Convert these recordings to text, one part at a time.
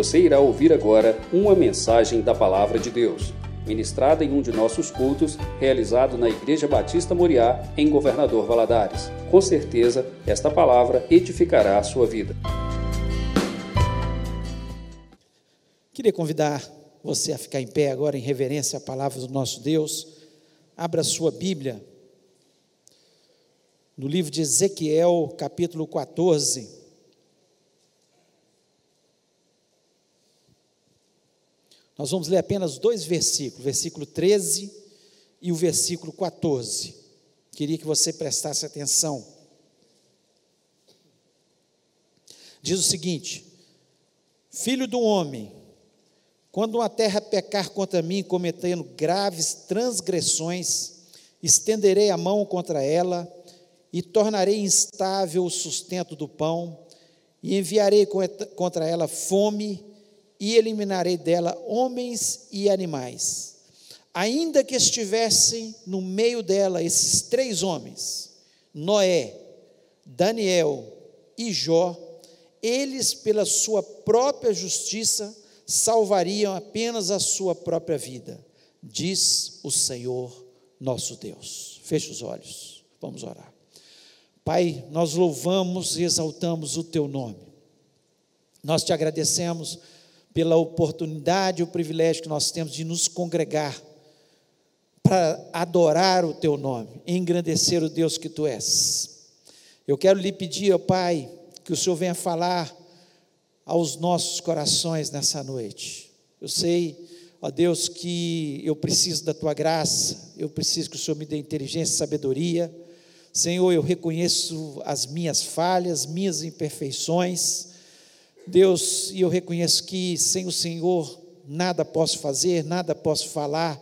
Você irá ouvir agora uma mensagem da Palavra de Deus, ministrada em um de nossos cultos, realizado na Igreja Batista Moriá, em Governador Valadares. Com certeza, esta palavra edificará a sua vida. Queria convidar você a ficar em pé agora em reverência à palavra do nosso Deus. Abra sua Bíblia no livro de Ezequiel, capítulo 14. Nós vamos ler apenas dois versículos, versículo 13 e o versículo 14. Queria que você prestasse atenção. Diz o seguinte: Filho do homem, quando uma terra pecar contra mim, cometendo graves transgressões, estenderei a mão contra ela e tornarei instável o sustento do pão, e enviarei contra ela fome e eliminarei dela homens e animais. Ainda que estivessem no meio dela esses três homens, Noé, Daniel e Jó, eles, pela sua própria justiça, salvariam apenas a sua própria vida, diz o Senhor nosso Deus. Feche os olhos, vamos orar. Pai, nós louvamos e exaltamos o teu nome. Nós te agradecemos pela oportunidade e o privilégio que nós temos de nos congregar para adorar o teu nome, engrandecer o Deus que tu és. Eu quero lhe pedir, ó Pai, que o Senhor venha falar aos nossos corações nessa noite. Eu sei, ó Deus, que eu preciso da tua graça, eu preciso que o Senhor me dê inteligência e sabedoria. Senhor, eu reconheço as minhas falhas, minhas imperfeições. Deus, e eu reconheço que sem o Senhor nada posso fazer, nada posso falar,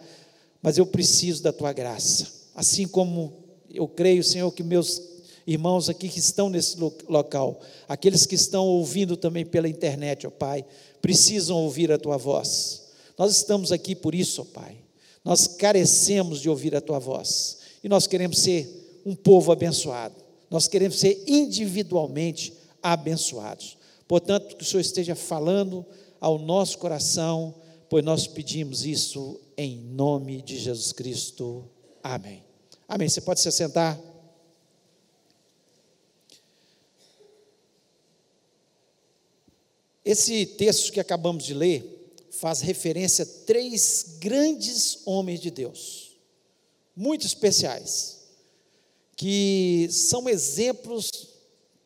mas eu preciso da tua graça. Assim como eu creio, Senhor, que meus irmãos aqui que estão nesse local, aqueles que estão ouvindo também pela internet, ó Pai, precisam ouvir a tua voz. Nós estamos aqui por isso, ó Pai. Nós carecemos de ouvir a tua voz. E nós queremos ser um povo abençoado. Nós queremos ser individualmente abençoados. Portanto, que o Senhor esteja falando ao nosso coração, pois nós pedimos isso em nome de Jesus Cristo. Amém. Amém. Você pode se sentar. Esse texto que acabamos de ler faz referência a três grandes homens de Deus, muito especiais, que são exemplos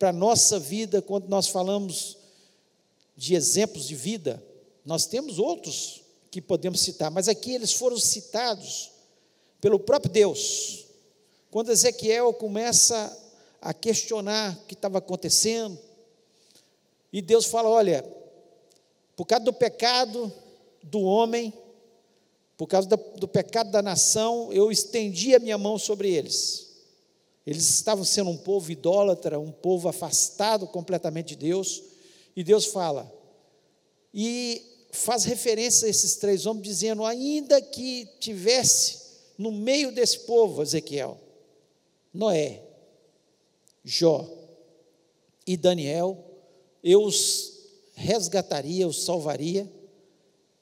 para a nossa vida, quando nós falamos de exemplos de vida, nós temos outros que podemos citar, mas aqui eles foram citados pelo próprio Deus. Quando Ezequiel começa a questionar o que estava acontecendo, e Deus fala: olha, por causa do pecado do homem, por causa do pecado da nação, eu estendi a minha mão sobre eles. Eles estavam sendo um povo idólatra, um povo afastado completamente de Deus, e Deus fala, e faz referência a esses três homens, dizendo: ainda que tivesse no meio desse povo, Ezequiel, Noé, Jó e Daniel, eu os resgataria, os salvaria,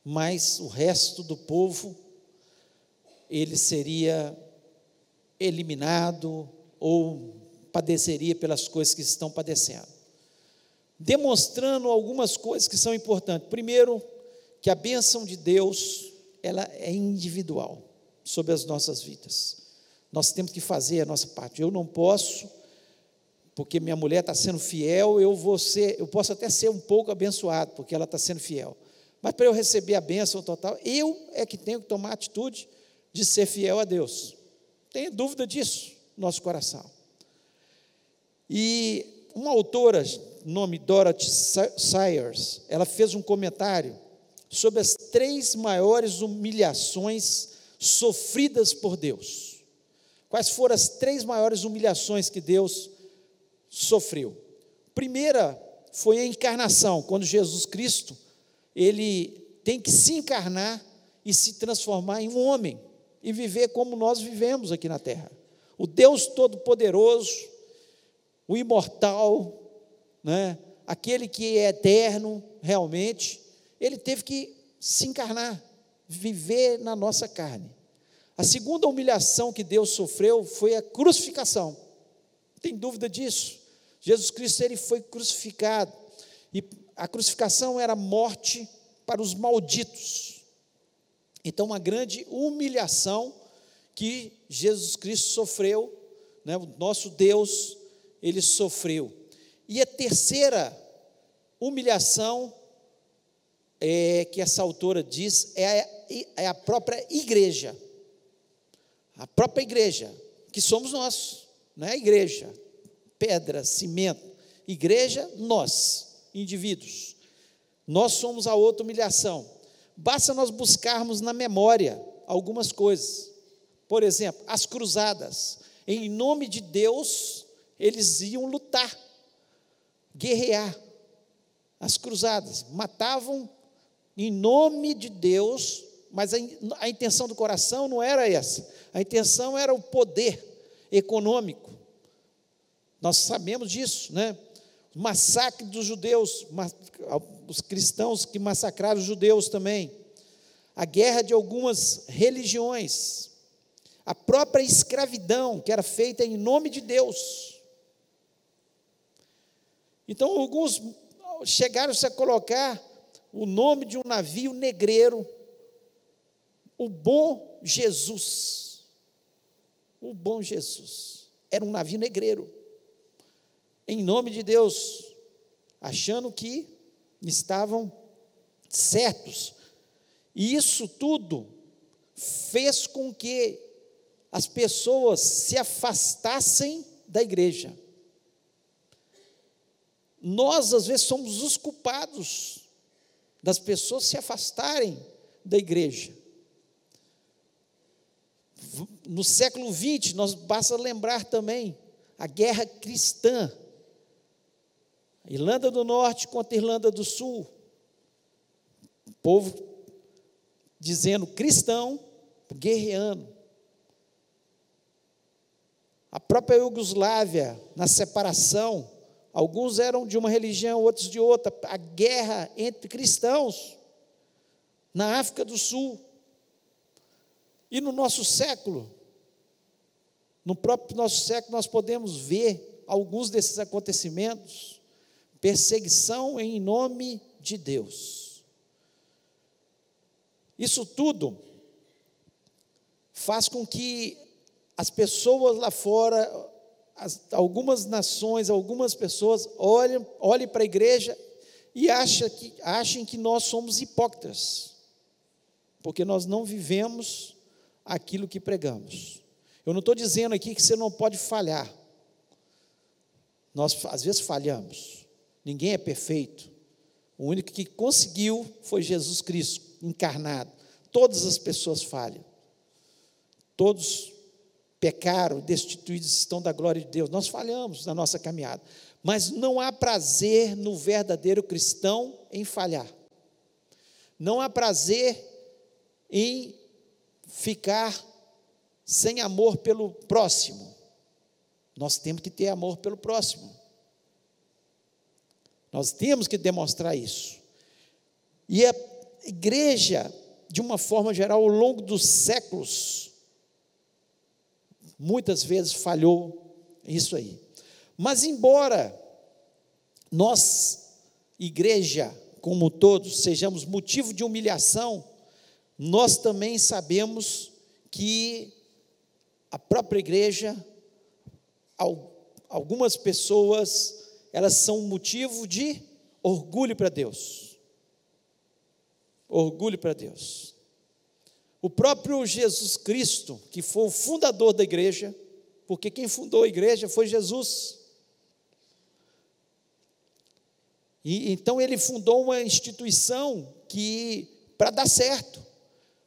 mas o resto do povo, ele seria eliminado, ou padeceria pelas coisas que estão padecendo. Demonstrando algumas coisas que são importantes. Primeiro, que a bênção de Deus, ela é individual sobre as nossas vidas. Nós temos que fazer a nossa parte. Eu não posso, porque minha mulher está sendo fiel, eu vou ser, eu posso até ser um pouco abençoado, porque ela está sendo fiel. Mas para eu receber a bênção total, eu é que tenho que tomar a atitude de ser fiel a Deus. Tenho dúvida disso nosso coração. E uma autora, nome Dorothy Sayers, ela fez um comentário sobre as três maiores humilhações sofridas por Deus. Quais foram as três maiores humilhações que Deus sofreu? Primeira foi a encarnação, quando Jesus Cristo, ele tem que se encarnar e se transformar em um homem e viver como nós vivemos aqui na terra o Deus Todo-Poderoso, o imortal, né? aquele que é eterno realmente, ele teve que se encarnar, viver na nossa carne. A segunda humilhação que Deus sofreu foi a crucificação. Tem dúvida disso. Jesus Cristo ele foi crucificado e a crucificação era morte para os malditos. Então, uma grande humilhação que Jesus Cristo sofreu, né, o nosso Deus, ele sofreu. E a terceira humilhação é, que essa autora diz é a, é a própria igreja. A própria igreja, que somos nós, não é a igreja, pedra, cimento. Igreja, nós, indivíduos. Nós somos a outra humilhação. Basta nós buscarmos na memória algumas coisas. Por exemplo, as cruzadas. Em nome de Deus, eles iam lutar, guerrear. As cruzadas matavam em nome de Deus, mas a, a intenção do coração não era essa. A intenção era o poder econômico. Nós sabemos disso, né? Massacre dos judeus, os cristãos que massacraram os judeus também. A guerra de algumas religiões. A própria escravidão, que era feita em nome de Deus. Então, alguns chegaram-se a colocar o nome de um navio negreiro, o Bom Jesus. O Bom Jesus. Era um navio negreiro. Em nome de Deus, achando que estavam certos. E isso tudo fez com que as pessoas se afastassem da igreja. Nós, às vezes, somos os culpados das pessoas se afastarem da igreja. No século XX, nós basta lembrar também a guerra cristã. Irlanda do Norte contra Irlanda do Sul. O povo dizendo cristão, guerreando. Própria Iugoslávia, na separação, Alguns eram de uma religião, outros de outra. A guerra entre cristãos na África do Sul. E no nosso século, no próprio nosso século, nós podemos ver alguns desses acontecimentos. Perseguição em nome de Deus. Isso tudo faz com que as pessoas lá fora as, algumas nações, algumas pessoas olhem, olhem para a igreja e achem que, achem que nós somos hipócritas, porque nós não vivemos aquilo que pregamos. Eu não estou dizendo aqui que você não pode falhar. Nós às vezes falhamos. Ninguém é perfeito. O único que conseguiu foi Jesus Cristo encarnado. Todas as pessoas falham. Todos pecaram, destituídos estão da glória de Deus. Nós falhamos na nossa caminhada, mas não há prazer no verdadeiro cristão em falhar. Não há prazer em ficar sem amor pelo próximo. Nós temos que ter amor pelo próximo. Nós temos que demonstrar isso. E a igreja, de uma forma geral, ao longo dos séculos, muitas vezes falhou isso aí. Mas, embora nós, igreja como todos, sejamos motivo de humilhação, nós também sabemos que a própria igreja, algumas pessoas, elas são motivo de orgulho para Deus. Orgulho para Deus. O próprio Jesus Cristo, que foi o fundador da igreja, porque quem fundou a igreja foi Jesus. E então ele fundou uma instituição que para dar certo,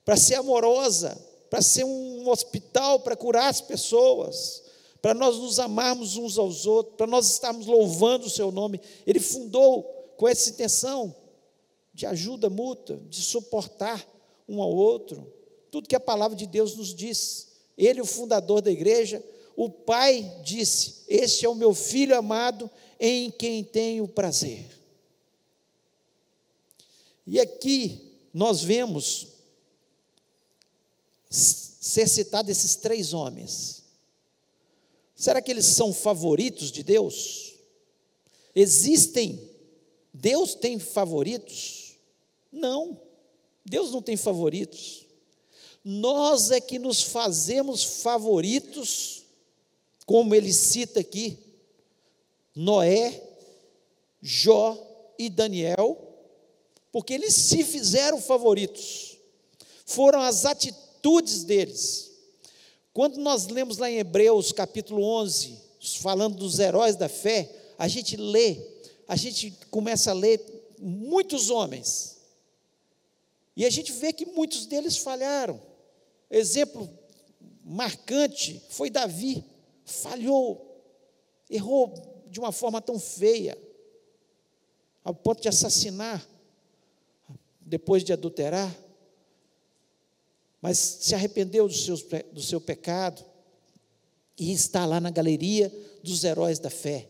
para ser amorosa, para ser um hospital para curar as pessoas, para nós nos amarmos uns aos outros, para nós estarmos louvando o seu nome. Ele fundou com essa intenção de ajuda mútua, de suportar um ao outro tudo que a palavra de Deus nos diz. Ele, o fundador da igreja, o Pai disse: Este é o meu filho amado, em quem tenho prazer. E aqui nós vemos ser citado esses três homens. Será que eles são favoritos de Deus? Existem, Deus tem favoritos? Não, Deus não tem favoritos. Nós é que nos fazemos favoritos, como ele cita aqui, Noé, Jó e Daniel, porque eles se fizeram favoritos, foram as atitudes deles. Quando nós lemos lá em Hebreus capítulo 11, falando dos heróis da fé, a gente lê, a gente começa a ler muitos homens, e a gente vê que muitos deles falharam. Exemplo marcante foi Davi, falhou, errou de uma forma tão feia, ao ponto de assassinar, depois de adulterar, mas se arrependeu do, seu do seu pecado e está lá na galeria dos heróis da fé.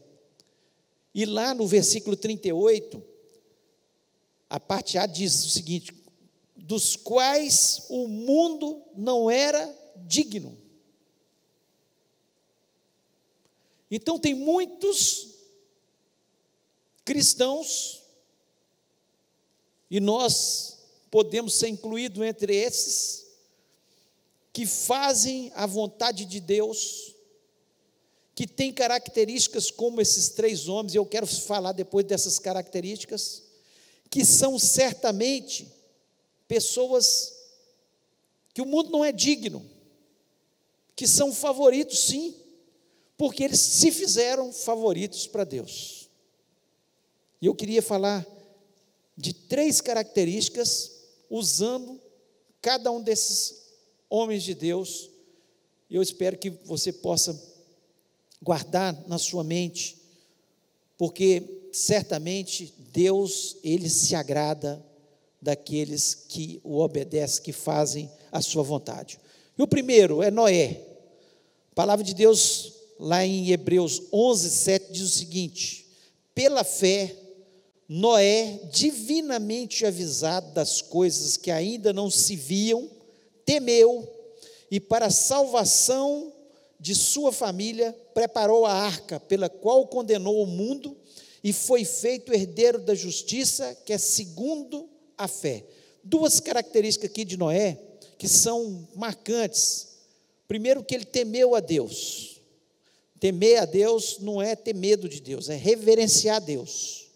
E lá no versículo 38, a parte A diz o seguinte: dos quais o mundo não era digno. Então, tem muitos cristãos, e nós podemos ser incluídos entre esses, que fazem a vontade de Deus, que têm características como esses três homens, e eu quero falar depois dessas características, que são certamente pessoas que o mundo não é digno, que são favoritos, sim, porque eles se fizeram favoritos para Deus. E eu queria falar de três características, usando cada um desses homens de Deus. Eu espero que você possa guardar na sua mente, porque certamente Deus, ele se agrada daqueles que o obedecem, que fazem a sua vontade. E o primeiro é Noé. A palavra de Deus, lá em Hebreus 11, 7, diz o seguinte: pela fé, Noé, divinamente avisado das coisas que ainda não se viam, temeu e, para a salvação de sua família, preparou a arca, pela qual condenou o mundo e foi feito herdeiro da justiça, que é segundo a fé. Duas características aqui de Noé que são marcantes. Primeiro, que ele temeu a Deus. Temer a Deus não é ter medo de Deus, é reverenciar a Deus.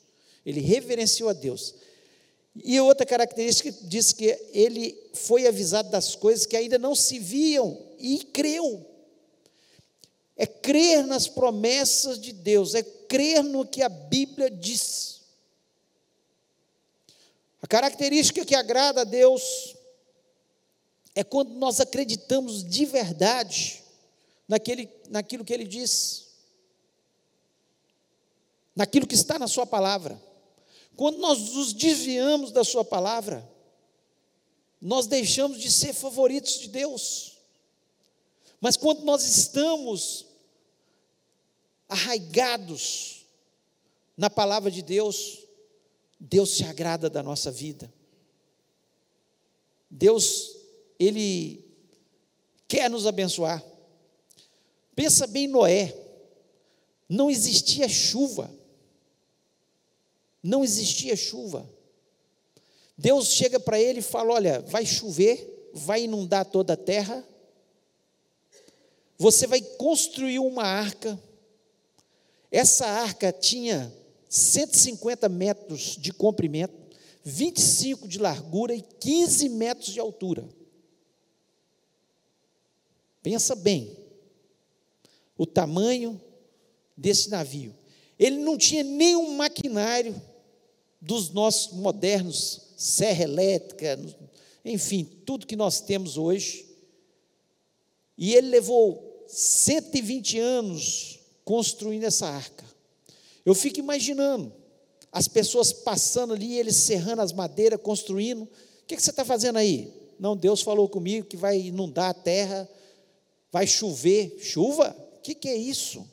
Ele reverenciou a Deus. E outra característica diz que ele foi avisado das coisas que ainda não se viam e creu. É crer nas promessas de Deus, é crer no que a Bíblia diz. Característica que agrada a Deus é quando nós acreditamos de verdade naquele, naquilo que Ele diz, naquilo que está na Sua palavra. Quando nós nos desviamos da Sua palavra, nós deixamos de ser favoritos de Deus. Mas quando nós estamos arraigados na palavra de Deus, Deus se agrada da nossa vida. Deus, Ele quer nos abençoar. Pensa bem Noé. Não existia chuva. Não existia chuva. Deus chega para ele e fala: Olha, vai chover, vai inundar toda a terra. Você vai construir uma arca. Essa arca tinha 150 metros de comprimento, 25 de largura e 15 metros de altura. Pensa bem o tamanho desse navio. Ele não tinha nenhum maquinário dos nossos modernos, serra elétrica, enfim, tudo que nós temos hoje. E ele levou 120 anos construindo essa arca. Eu fico imaginando as pessoas passando ali, eles serrando as madeiras, construindo. O que, que você está fazendo aí? Não, Deus falou comigo que vai inundar a terra, vai chover. Chuva? O que, que é isso?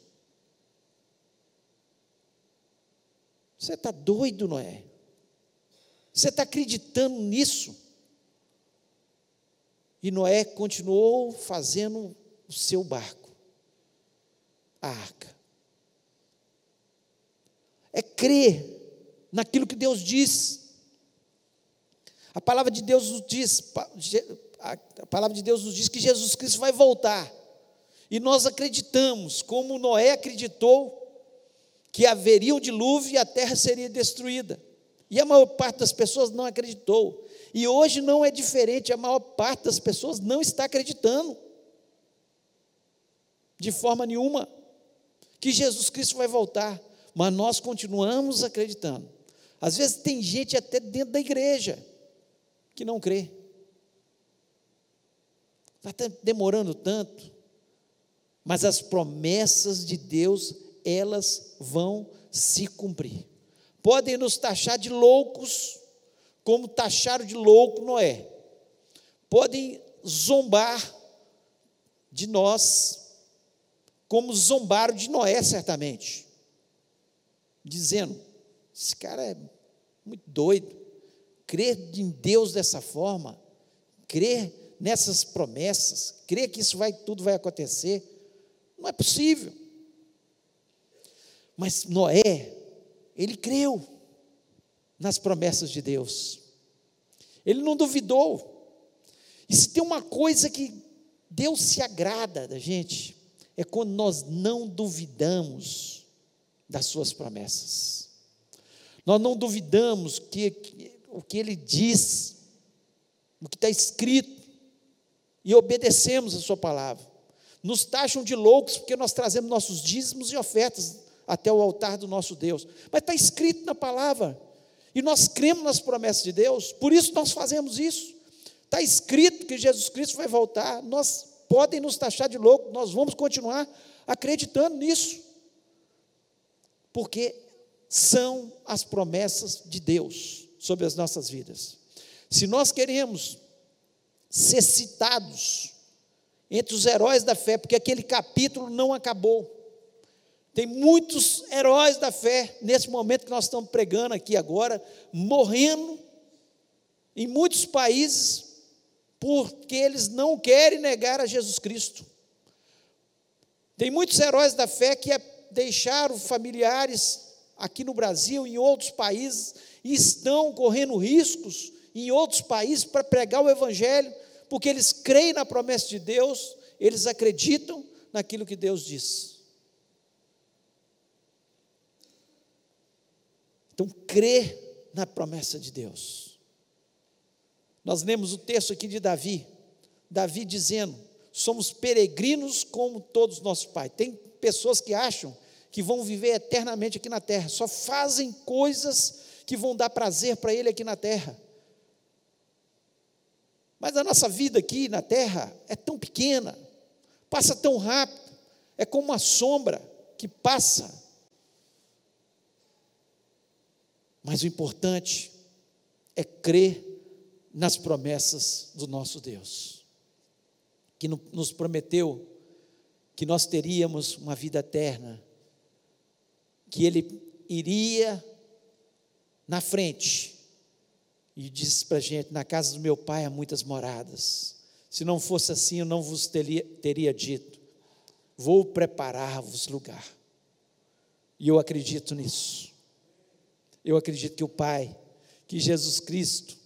Você está doido, não é? Você está acreditando nisso? E Noé continuou fazendo o seu barco, a arca. Crer naquilo que Deus diz. A palavra de Deus nos diz, a palavra de Deus nos diz que Jesus Cristo vai voltar. E nós acreditamos, como Noé acreditou, que haveria um dilúvio e a terra seria destruída. E a maior parte das pessoas não acreditou. E hoje não é diferente, a maior parte das pessoas não está acreditando, de forma nenhuma, que Jesus Cristo vai voltar, mas nós continuamos acreditando. Às vezes tem gente até dentro da igreja que não crê. Está demorando tanto, mas as promessas de Deus, elas vão se cumprir. Podem nos taxar de loucos, como taxaram de louco Noé. Podem zombar de nós, como zombaram de Noé, certamente, dizendo: esse cara é muito doido. Crer em Deus dessa forma, crer nessas promessas, crer que isso vai tudo vai acontecer, não é possível. Mas Noé, ele creu nas promessas de Deus. Ele não duvidou. E se tem uma coisa que Deus se agrada da gente, é quando nós não duvidamos das suas promessas. Nós não duvidamos que, que o que ele diz, o que está escrito, e obedecemos a sua palavra. Nos taxam de loucos porque nós trazemos nossos dízimos e ofertas até o altar do nosso Deus. Mas está escrito na palavra. E nós cremos nas promessas de Deus, por isso nós fazemos isso. Está escrito que Jesus Cristo vai voltar. Nós podem nos taxar de louco, nós vamos continuar acreditando nisso. Porque são as promessas de Deus sobre as nossas vidas. Se nós queremos ser citados entre os heróis da fé, porque aquele capítulo não acabou. Tem muitos heróis da fé, nesse momento que nós estamos pregando aqui agora, morrendo em muitos países, porque eles não querem negar a Jesus Cristo. Tem muitos heróis da fé que deixaram familiares aqui no Brasil, em outros países, e estão correndo riscos em outros países para pregar o Evangelho, porque eles creem na promessa de Deus, eles acreditam naquilo que Deus diz. Então, crer na promessa de Deus. Nós lemos o texto aqui de Davi, Davi dizendo: somos peregrinos como todos nossos pais. Tem pessoas que acham que vão viver eternamente aqui na terra, só fazem coisas que vão dar prazer para ele aqui na terra. Mas a nossa vida aqui na terra é tão pequena, passa tão rápido, é como uma sombra que passa Mas o importante é crer nas promessas do nosso Deus, que nos prometeu que nós teríamos uma vida eterna, que Ele iria na frente e disse para a gente: na casa do meu pai há muitas moradas. Se não fosse assim, eu não vos teria, teria dito: vou preparar-vos lugar. E eu acredito nisso. Eu acredito que o Pai, que Jesus Cristo,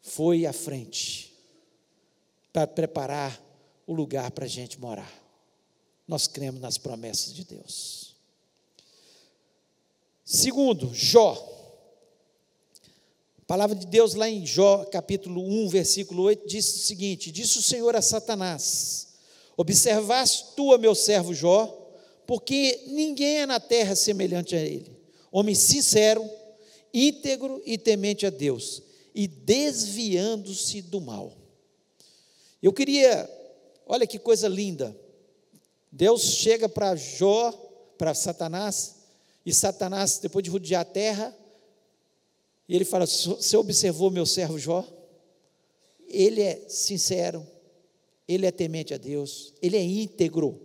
foi à frente para preparar o lugar para a gente morar. Nós cremos nas promessas de Deus. Segundo, Jó. A palavra de Deus lá em Jó, capítulo 1, versículo 8, diz o seguinte: Disse o Senhor a Satanás: Observaste tu, meu servo Jó, porque ninguém é na terra semelhante a ele homem sincero, íntegro e temente a Deus, e desviando-se do mal. Eu queria, olha que coisa linda. Deus chega para Jó, para Satanás, e Satanás, depois de rodear a terra, ele fala: Você observou meu servo Jó? Ele é sincero, ele é temente a Deus, ele é íntegro,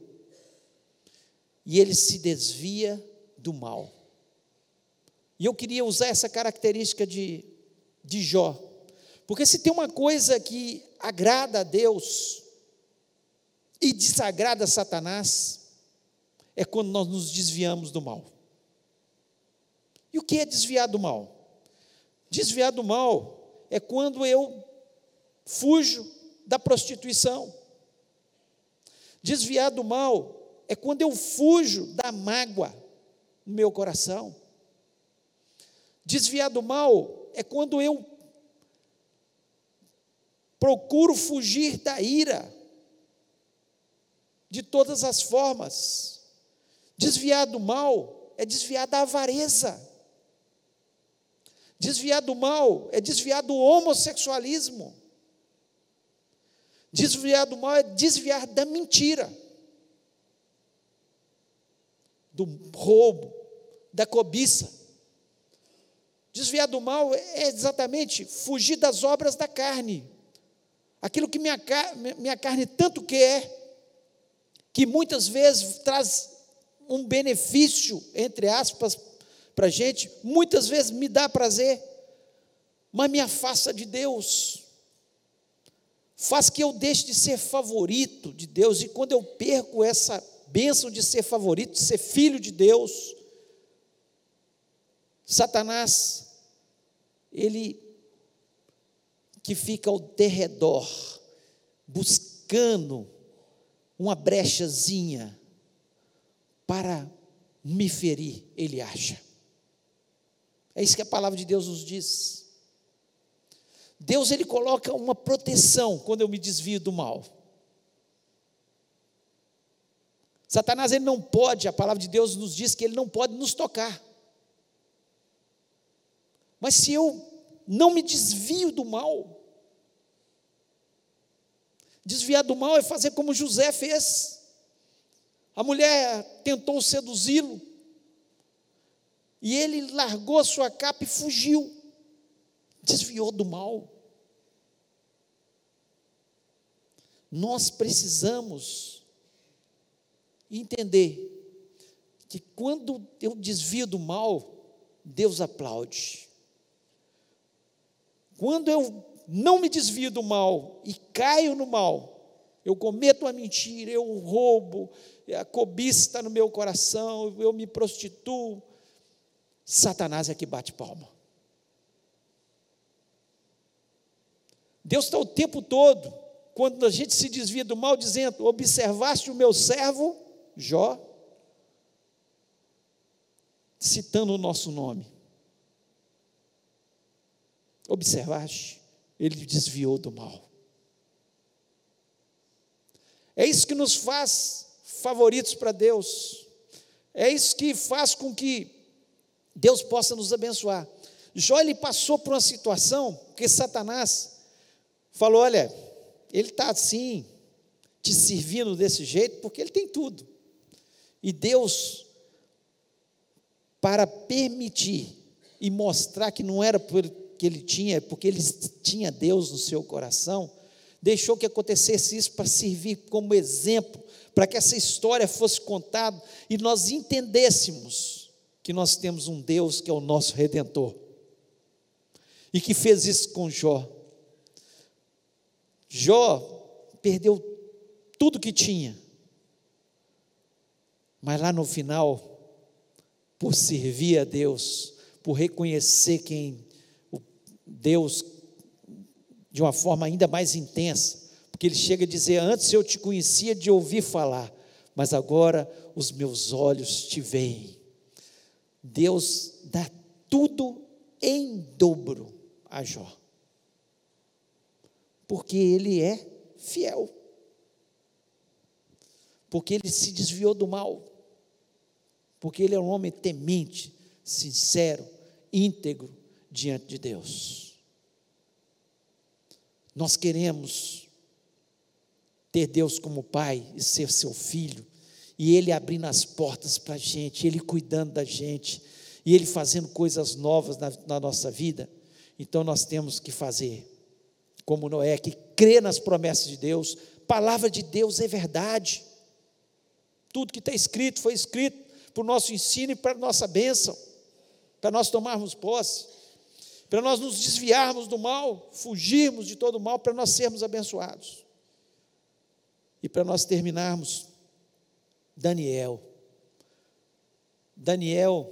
e ele se desvia do mal. E eu queria usar essa característica de de Jó. Porque se tem uma coisa que agrada a Deus e desagrada a Satanás, é quando nós nos desviamos do mal. E o que é desviar do mal? Desviar do mal é quando eu fujo da prostituição. Desviar do mal é quando eu fujo da mágoa no meu coração. Desviar do mal é quando eu procuro fugir da ira de todas as formas. Desviar do mal é desviar da avareza. Desviar do mal é desviar do homossexualismo. Desviar do mal é desviar da mentira, do roubo, da cobiça. Desviar do mal é exatamente fugir das obras da carne. Aquilo que minha, minha carne tanto quer, que muitas vezes traz um benefício, entre aspas, para a gente, muitas vezes me dá prazer, mas me afasta de Deus, faz que eu deixe de ser favorito de Deus, e quando eu perco essa bênção de ser favorito, de ser filho de Deus, Satanás, ele que fica ao derredor, buscando uma brechazinha para me ferir, ele acha. É isso que a palavra de Deus nos diz. Deus ele coloca uma proteção quando eu me desvio do mal. Satanás ele não pode, a palavra de Deus nos diz que ele não pode nos tocar. Mas se eu não me desvio do mal, desviar do mal é fazer como José fez. A mulher tentou seduzi-lo, e ele largou a sua capa e fugiu, desviou do mal. Nós precisamos entender que quando eu desvio do mal, Deus aplaude. Quando eu não me desvio do mal e caio no mal, eu cometo uma mentira, eu roubo, a cobiça está no meu coração, eu me prostituo, Satanás é que bate palma. Deus está o tempo todo, quando a gente se desvia do mal, dizendo: Observaste o meu servo, Jó, citando o nosso nome. Observaste, ele desviou do mal. É isso que nos faz favoritos para Deus. É isso que faz com que Deus possa nos abençoar. Jó ele passou por uma situação que Satanás falou: olha, ele está assim, te servindo desse jeito, porque ele tem tudo. E Deus, para permitir e mostrar que não era porque ele tinha, porque ele tinha Deus no seu coração, deixou que acontecesse isso para servir como exemplo, para que essa história fosse contada e nós entendêssemos que nós temos um Deus que é o nosso redentor. E que fez isso com Jó. Jó perdeu tudo que tinha. Mas lá no final, por servir a Deus, por reconhecer quem o Deus de uma forma ainda mais intensa, porque ele chega a dizer: Antes eu te conhecia de ouvir falar, mas agora os meus olhos te veem. Deus dá tudo em dobro a Jó. Porque ele é fiel. Porque ele se desviou do mal. Porque ele é um homem temente, sincero, íntegro diante de Deus. Nós queremos ter Deus como Pai e ser seu filho, e Ele abrindo as portas para a gente, Ele cuidando da gente, e Ele fazendo coisas novas na, na nossa vida, então nós temos que fazer como Noé, que crê nas promessas de Deus, palavra de Deus é verdade, tudo que está escrito foi escrito para o nosso ensino e para a nossa bênção, para nós tomarmos posse. para nós nos desviarmos do mal, fugirmos de todo o mal, para nós sermos abençoados. E para nós terminarmos, Daniel. Daniel,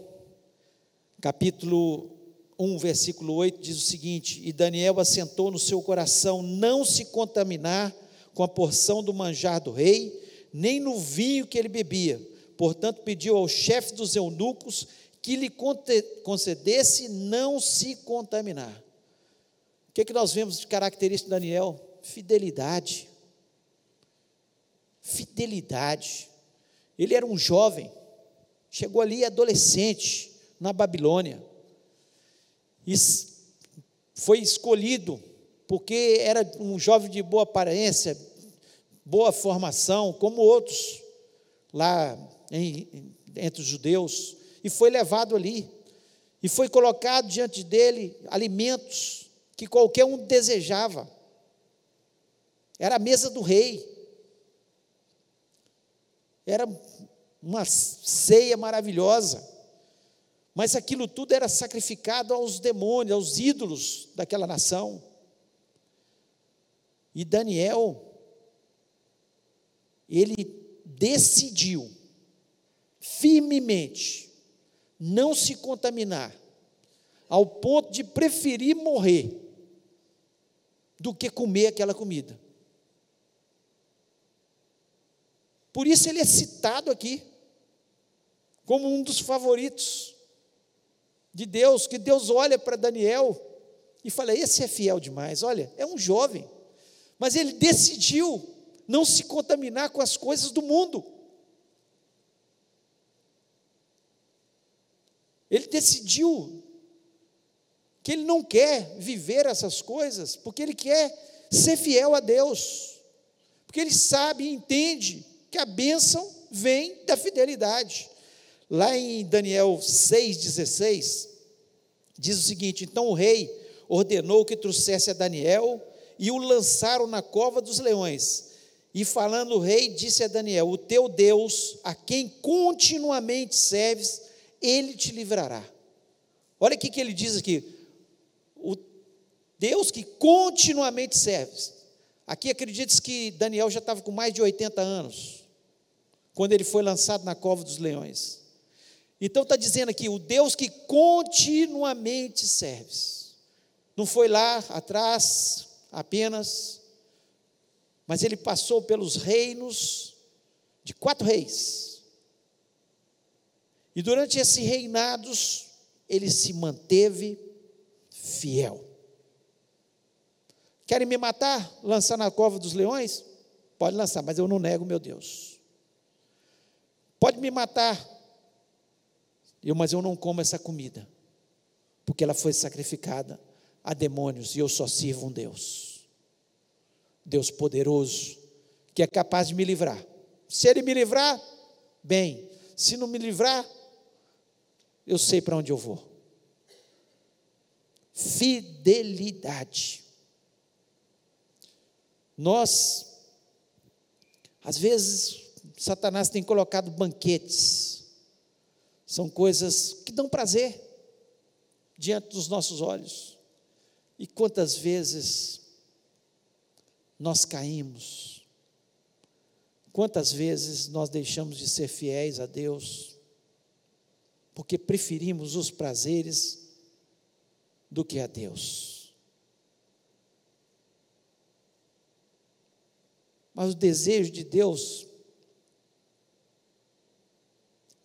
capítulo 1, versículo 8, diz o seguinte: E Daniel assentou no seu coração não se contaminar com a porção do manjar do rei, nem no vinho que ele bebia. Portanto, pediu ao chefe dos eunucos que lhe concedesse não se contaminar. O que, é que nós vemos de característica de Daniel? Fidelidade. Fidelidade. Ele era um jovem, chegou ali adolescente na Babilônia, e foi escolhido porque era um jovem de boa aparência, boa formação, como outros lá em, entre os judeus, e foi levado ali, e foi colocado diante dele alimentos que qualquer um desejava. Era a mesa do rei. Era uma ceia maravilhosa. Mas aquilo tudo era sacrificado aos demônios, aos ídolos daquela nação. E Daniel, ele decidiu firmemente não se contaminar, ao ponto de preferir morrer do que comer aquela comida. Por isso ele é citado aqui como um dos favoritos de Deus, que Deus olha para Daniel e fala: esse é fiel demais. Olha, é um jovem, mas ele decidiu não se contaminar com as coisas do mundo. Ele decidiu que ele não quer viver essas coisas, porque ele quer ser fiel a Deus, porque ele sabe e entende que a bênção vem da fidelidade. Lá em Daniel 6,16, diz o seguinte: Então o rei ordenou que trouxesse a Daniel e o lançaram na cova dos leões. E falando o rei, disse a Daniel: O teu Deus, a quem continuamente serves, ele te livrará. Olha o que ele diz aqui: o Deus que continuamente serves. Aqui acredita que Daniel já estava com mais de 80 anos, quando ele foi lançado na cova dos leões. Então está dizendo aqui, o Deus que continuamente serves. Não foi lá atrás apenas, mas ele passou pelos reinos de quatro reis e durante esses reinados, ele se manteve fiel. Querem me matar? Lançar na cova dos leões? Pode lançar, mas eu não nego meu Deus. Pode me matar, eu, mas eu não como essa comida, porque ela foi sacrificada a demônios e eu só sirvo um Deus. Deus poderoso, que é capaz de me livrar. Se Ele me livrar, bem. Se não me livrar, eu sei para onde eu vou. Fidelidade. Nós, às vezes, Satanás tem colocado banquetes, são coisas que dão prazer diante dos nossos olhos. E quantas vezes nós caímos, quantas vezes nós deixamos de ser fiéis a Deus, porque preferimos os prazeres do que a Deus. Mas o desejo de Deus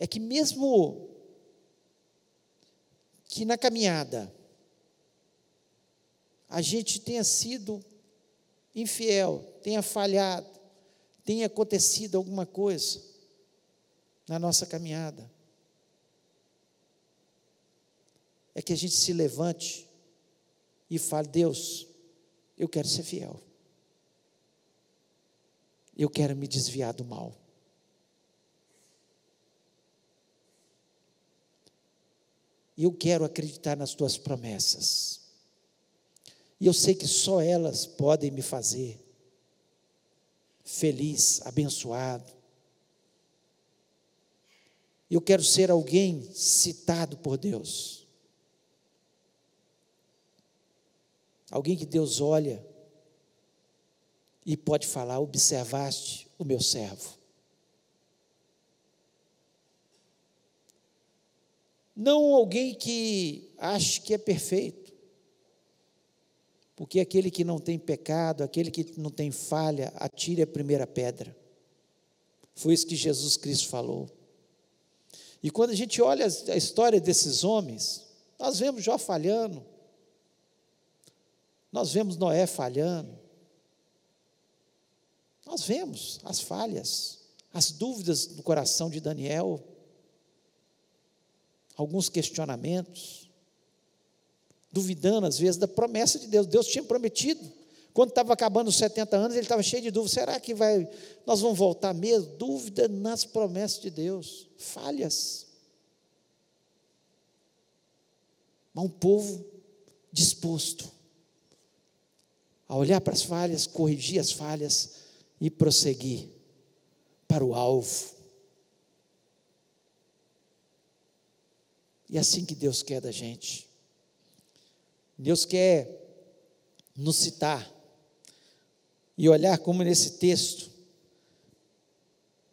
é que, mesmo que na caminhada a gente tenha sido infiel, tenha falhado, tenha acontecido alguma coisa na nossa caminhada, é que a gente se levante e fale: Deus, eu quero ser fiel. Eu quero me desviar do mal. Eu quero acreditar nas tuas promessas. E eu sei que só elas podem me fazer feliz, abençoado. Eu quero ser alguém citado por Deus. Alguém que Deus olha e pode falar: observaste o meu servo. Não alguém que ache que é perfeito, porque aquele que não tem pecado, aquele que não tem falha, atire a primeira pedra. Foi isso que Jesus Cristo falou. E quando a gente olha a história desses homens, nós vemos Jó falhando, nós vemos Noé falhando, nós vemos as falhas, as dúvidas do coração de Daniel, alguns questionamentos, duvidando às vezes da promessa de Deus. Deus tinha prometido. Quando estava acabando os 70 anos, ele estava cheio de dúvidas. Será que vai, nós vamos voltar mesmo? Dúvida nas promessas de Deus, falhas. Mas um povo disposto a olhar para as falhas, corrigir as falhas e prosseguir para o alvo. E é assim que Deus quer da gente. Deus quer nos citar e olhar como nesse texto,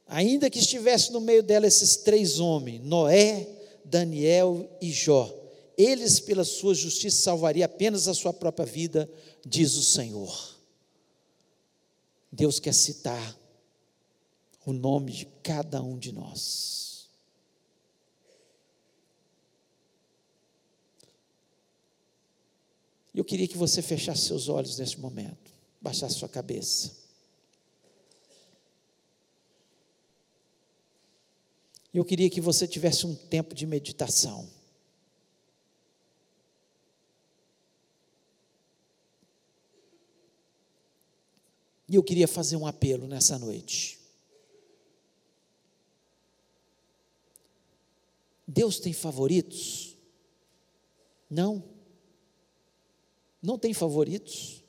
ainda que estivesse no meio dela esses três homens, Noé, Daniel e Jó, eles pela sua justiça salvaria apenas a sua própria vida, diz o Senhor. Deus quer citar o nome de cada um de nós. E eu queria que você fechasse seus olhos nesse momento, baixasse sua cabeça. Eu queria que você tivesse um tempo de meditação. E eu queria fazer um apelo nessa noite. Deus tem favoritos? Não não tem favoritos.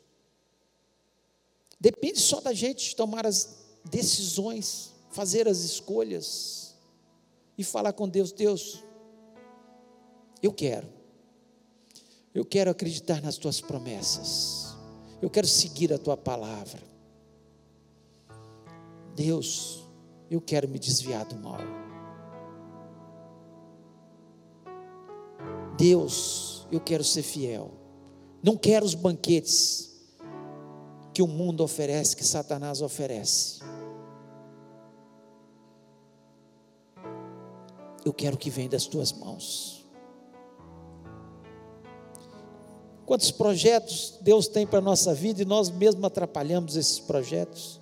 Depende só da gente tomar as decisões, fazer as escolhas e falar com Deus: Deus, eu quero, eu quero acreditar nas tuas promessas, eu quero seguir a tua palavra. Deus, eu quero me desviar do mal. Deus, eu quero ser fiel. Não quero os banquetes que o mundo oferece, que Satanás oferece. Eu quero que venha das tuas mãos. Quantos projetos Deus tem para a nossa vida e nós mesmos atrapalhamos esses projetos?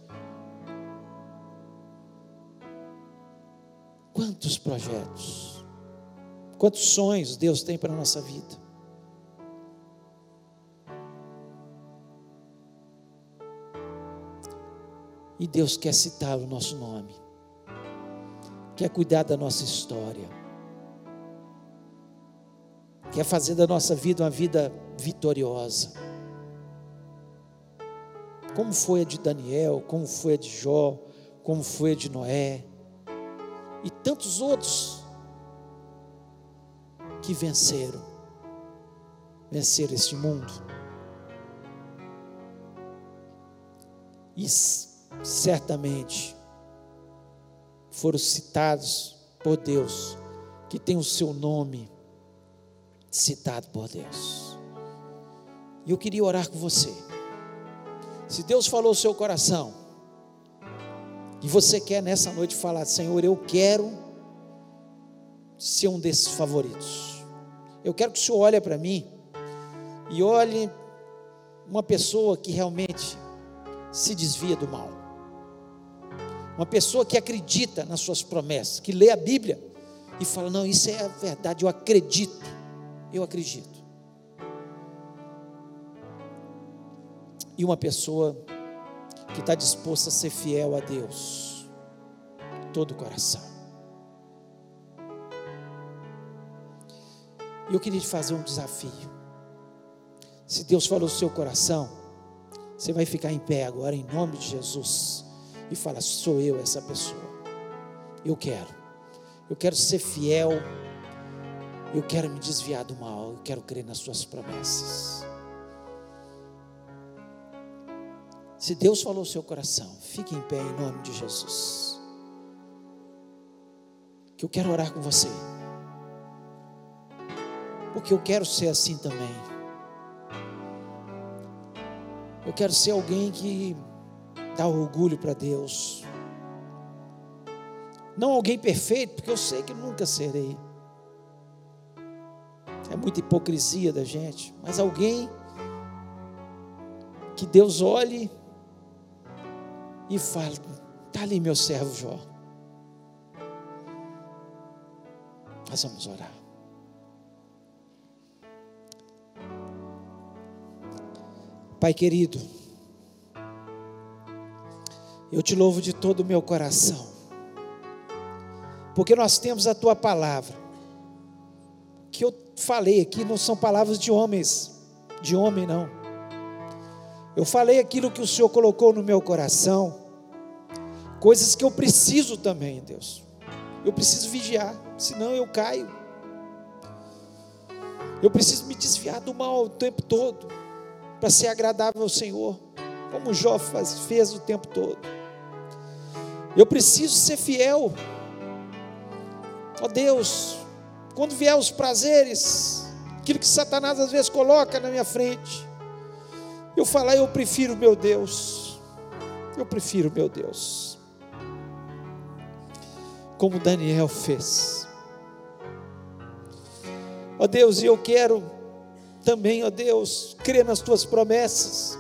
Quantos projetos? Quantos sonhos Deus tem para a nossa vida? E Deus quer citar o nosso nome, quer cuidar da nossa história, quer fazer da nossa vida uma vida vitoriosa. Como foi a de Daniel, como foi a de Jó, como foi a de Noé, e tantos outros que venceram, venceram este mundo. Isso certamente foram citados por Deus, que tem o seu nome citado por Deus. E eu queria orar com você. Se Deus falou o seu coração, e você quer nessa noite falar, Senhor, eu quero ser um desses favoritos. Eu quero que o Senhor olhe para mim e olhe uma pessoa que realmente se desvia do mal. Uma pessoa que acredita nas suas promessas, que lê a Bíblia e fala: Não, isso é a verdade, eu acredito. Eu acredito. E uma pessoa que está disposta a ser fiel a Deus, todo o coração. E eu queria te fazer um desafio. Se Deus falou no seu coração, você vai ficar em pé agora, em nome de Jesus e fala: sou eu essa pessoa. Eu quero. Eu quero ser fiel. Eu quero me desviar do mal. Eu quero crer nas suas promessas. Se Deus falou o seu coração, fique em pé em nome de Jesus. Que eu quero orar com você. Porque eu quero ser assim também. Eu quero ser alguém que dá orgulho para Deus. Não alguém perfeito, porque eu sei que nunca serei. É muita hipocrisia da gente, mas alguém que Deus olhe e fale: está ali meu servo Jó. Nós vamos orar. Pai querido, eu te louvo de todo o meu coração, porque nós temos a tua palavra, que eu falei aqui não são palavras de homens, de homem não. Eu falei aquilo que o Senhor colocou no meu coração, coisas que eu preciso também, Deus. Eu preciso vigiar, senão eu caio. Eu preciso me desviar do mal o tempo todo, para ser agradável ao Senhor, como Jó faz, fez o tempo todo. Eu preciso ser fiel. Ó oh Deus, quando vier os prazeres, aquilo que Satanás às vezes coloca na minha frente, eu falar, eu prefiro meu Deus, eu prefiro meu Deus, como Daniel fez. Ó Deus, e eu quero também, ó Deus, crer nas tuas promessas,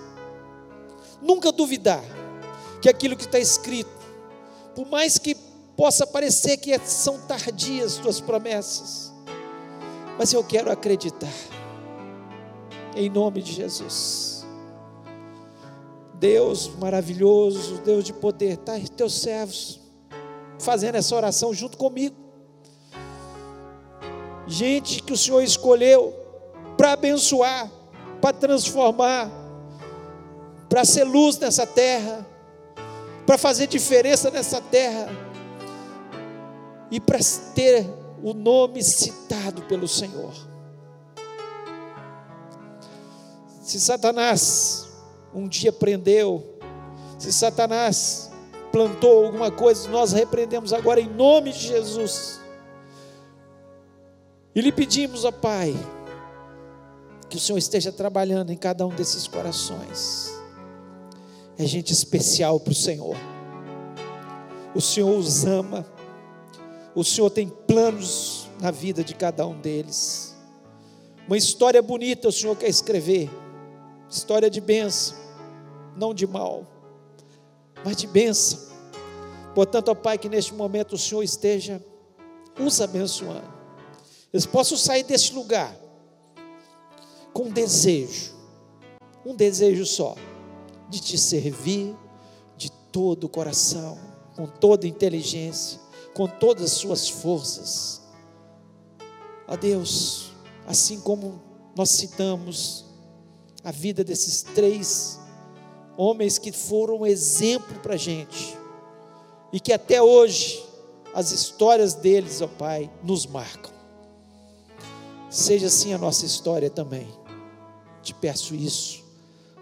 nunca duvidar que aquilo que está escrito, por mais que possa parecer que são tardias tuas promessas, mas eu quero acreditar, em nome de Jesus. Deus maravilhoso, Deus de poder, está teus servos fazendo essa oração junto comigo. Gente que o Senhor escolheu para abençoar, para transformar, para ser luz nessa terra, para fazer diferença nessa terra e para ter o nome citado pelo Senhor. Se Satanás um dia prendeu, se Satanás plantou alguma coisa, nós repreendemos agora em nome de Jesus. E lhe pedimos, ó Pai, que o Senhor esteja trabalhando em cada um desses corações. É gente especial para o Senhor. O Senhor os ama. O Senhor tem planos na vida de cada um deles. Uma história bonita o Senhor quer escrever. História de bênção, não de mal, mas de bênção. Portanto, ó Pai, que neste momento o Senhor esteja os abençoando. Eles possam sair deste lugar com um desejo, um desejo só, de te servir de todo o coração, com toda inteligência, com todas as suas forças. Ó Deus, assim como nós citamos a vida desses três homens que foram um exemplo para a gente, e que até hoje as histórias deles, ó Pai, nos marcam. Seja assim a nossa história também. Te peço isso